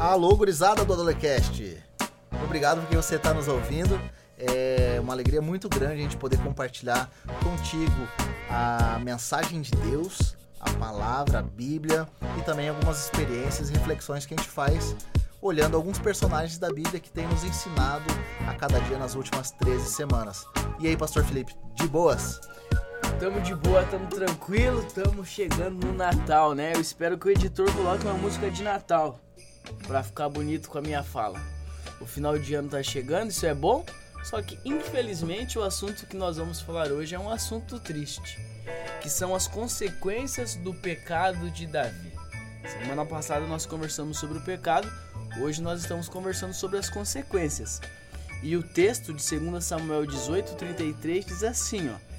Alô, gurizada do Adolecast. Obrigado porque você está nos ouvindo. É uma alegria muito grande a gente poder compartilhar contigo a mensagem de Deus, a palavra, a Bíblia e também algumas experiências e reflexões que a gente faz olhando alguns personagens da Bíblia que tem nos ensinado a cada dia nas últimas 13 semanas. E aí, Pastor Felipe, de boas? Tamo de boa, tamo tranquilo, tamo chegando no Natal, né? Eu espero que o editor coloque uma música de Natal pra ficar bonito com a minha fala. O final de ano tá chegando, isso é bom, só que infelizmente o assunto que nós vamos falar hoje é um assunto triste, que são as consequências do pecado de Davi. Semana passada nós conversamos sobre o pecado, hoje nós estamos conversando sobre as consequências. E o texto de 2 Samuel 18:33 diz assim, ó: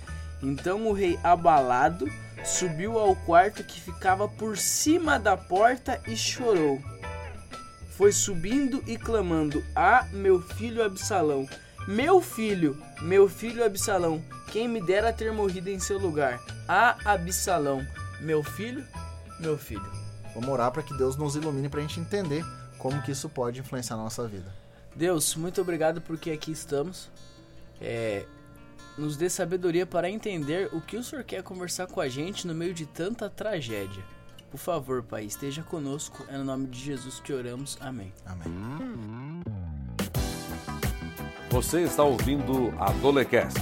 então o rei, abalado, subiu ao quarto que ficava por cima da porta e chorou. Foi subindo e clamando: Ah, meu filho Absalão! Meu filho, meu filho Absalão! Quem me dera ter morrido em seu lugar! Ah, Absalão! Meu filho, meu filho. Vamos orar para que Deus nos ilumine para a gente entender como que isso pode influenciar na nossa vida. Deus, muito obrigado porque aqui estamos. É, nos dê sabedoria para entender o que o Senhor quer conversar com a gente no meio de tanta tragédia. Por favor, Pai, esteja conosco. É no nome de Jesus que oramos. Amém. Amém. Você está ouvindo a Dolecast.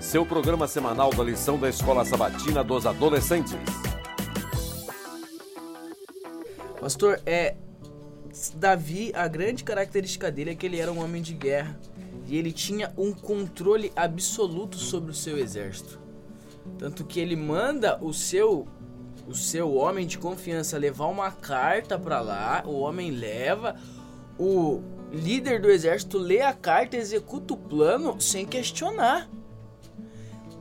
Seu programa semanal da lição da Escola Sabatina dos Adolescentes. Pastor, é Davi, a grande característica dele é que ele era um homem de guerra e ele tinha um controle absoluto sobre o seu exército. Tanto que ele manda o seu o seu homem de confiança levar uma carta para lá, o homem leva, o líder do exército lê a carta, executa o plano sem questionar.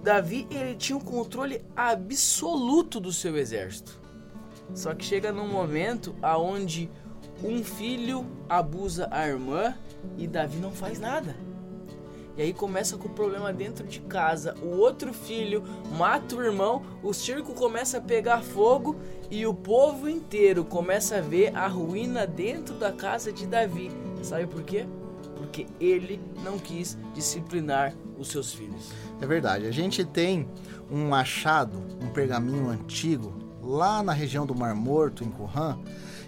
Davi ele tinha um controle absoluto do seu exército. Só que chega num momento aonde um filho abusa a irmã e Davi não faz nada. E aí começa com o problema dentro de casa. O outro filho mata o irmão, o circo começa a pegar fogo e o povo inteiro começa a ver a ruína dentro da casa de Davi. Sabe por quê? Porque ele não quis disciplinar os seus filhos. É verdade. A gente tem um achado, um pergaminho antigo, lá na região do Mar Morto, em Qumran,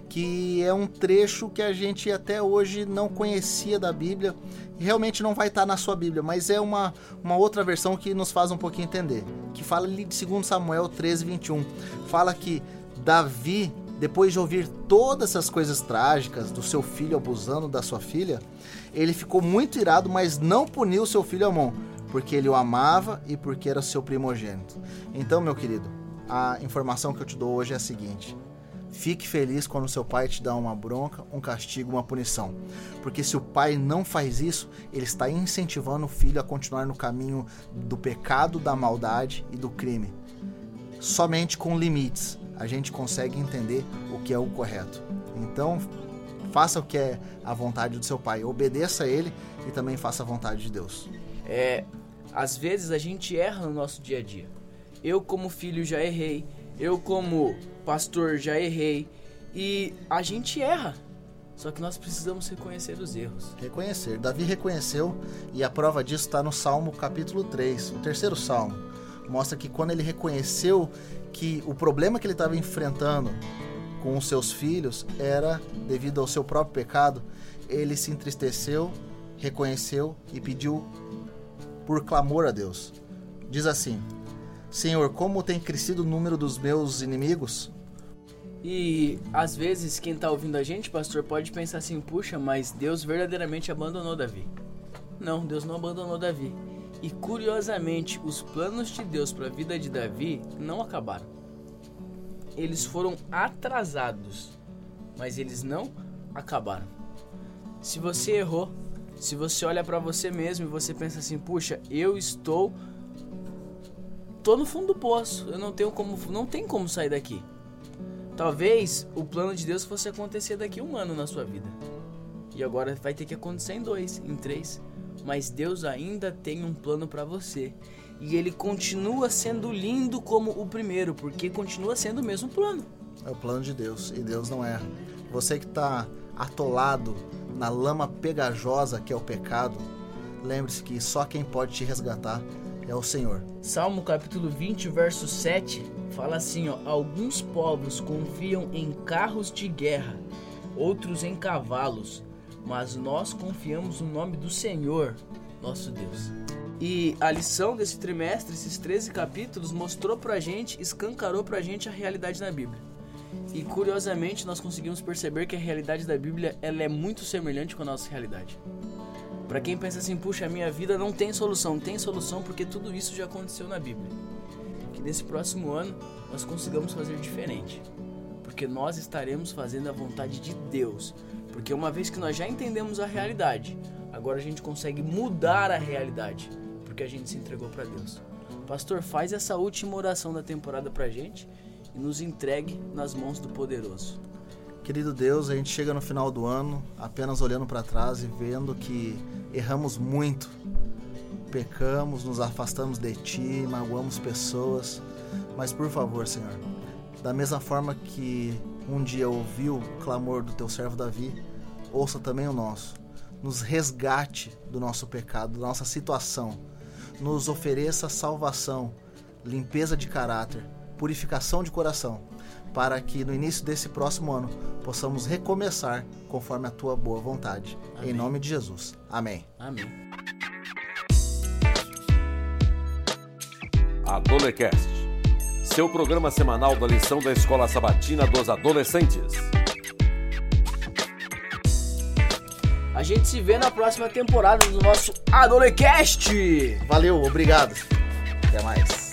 que é um trecho que a gente até hoje não conhecia da Bíblia realmente não vai estar na sua Bíblia, mas é uma, uma outra versão que nos faz um pouquinho entender. Que fala ali de 2 Samuel 13, 21. Fala que Davi, depois de ouvir todas essas coisas trágicas do seu filho abusando da sua filha, ele ficou muito irado, mas não puniu seu filho Amon, porque ele o amava e porque era seu primogênito. Então, meu querido, a informação que eu te dou hoje é a seguinte: Fique feliz quando seu pai te dá uma bronca, um castigo, uma punição. Porque se o pai não faz isso, ele está incentivando o filho a continuar no caminho do pecado, da maldade e do crime. Somente com limites a gente consegue entender o que é o correto. Então, faça o que é a vontade do seu pai, obedeça a ele e também faça a vontade de Deus. É, às vezes a gente erra no nosso dia a dia. Eu como filho já errei, eu, como pastor, já errei. E a gente erra. Só que nós precisamos reconhecer os erros. Reconhecer. Davi reconheceu e a prova disso está no Salmo capítulo 3, o terceiro salmo. Mostra que quando ele reconheceu que o problema que ele estava enfrentando com os seus filhos era devido ao seu próprio pecado, ele se entristeceu, reconheceu e pediu por clamor a Deus. Diz assim: Senhor, como tem crescido o número dos meus inimigos? E às vezes quem está ouvindo a gente, pastor, pode pensar assim: puxa, mas Deus verdadeiramente abandonou Davi. Não, Deus não abandonou Davi. E curiosamente, os planos de Deus para a vida de Davi não acabaram. Eles foram atrasados, mas eles não acabaram. Se você errou, se você olha para você mesmo e você pensa assim: puxa, eu estou tô no fundo do poço. Eu não tenho como, não tem como sair daqui. Talvez o plano de Deus fosse acontecer daqui um ano na sua vida. E agora vai ter que acontecer em dois, em três. Mas Deus ainda tem um plano para você. E ele continua sendo lindo como o primeiro, porque continua sendo o mesmo plano. É o plano de Deus e Deus não erra. Você que está atolado na lama pegajosa que é o pecado, lembre-se que só quem pode te resgatar é o Senhor. Salmo capítulo 20, verso 7 fala assim: ó, alguns povos confiam em carros de guerra, outros em cavalos, mas nós confiamos no nome do Senhor, nosso Deus. E a lição desse trimestre, esses 13 capítulos, mostrou pra gente, escancarou pra gente a realidade na Bíblia. E curiosamente nós conseguimos perceber que a realidade da Bíblia ela é muito semelhante com a nossa realidade. Para quem pensa assim, puxa, a minha vida não tem solução, tem solução porque tudo isso já aconteceu na Bíblia. Que nesse próximo ano nós consigamos fazer diferente, porque nós estaremos fazendo a vontade de Deus. Porque uma vez que nós já entendemos a realidade, agora a gente consegue mudar a realidade, porque a gente se entregou para Deus. Pastor, faz essa última oração da temporada pra gente e nos entregue nas mãos do poderoso. Querido Deus, a gente chega no final do ano apenas olhando para trás e vendo que erramos muito, pecamos, nos afastamos de Ti, magoamos pessoas, mas por favor, Senhor, da mesma forma que um dia ouviu o clamor do Teu servo Davi, ouça também o nosso. Nos resgate do nosso pecado, da nossa situação, nos ofereça salvação, limpeza de caráter, purificação de coração para que no início desse próximo ano possamos recomeçar conforme a tua boa vontade. Amém. Em nome de Jesus. Amém. Amém. Adolecast, seu programa semanal da lição da Escola Sabatina dos Adolescentes. A gente se vê na próxima temporada do nosso Adolecast. Valeu, obrigado. Até mais.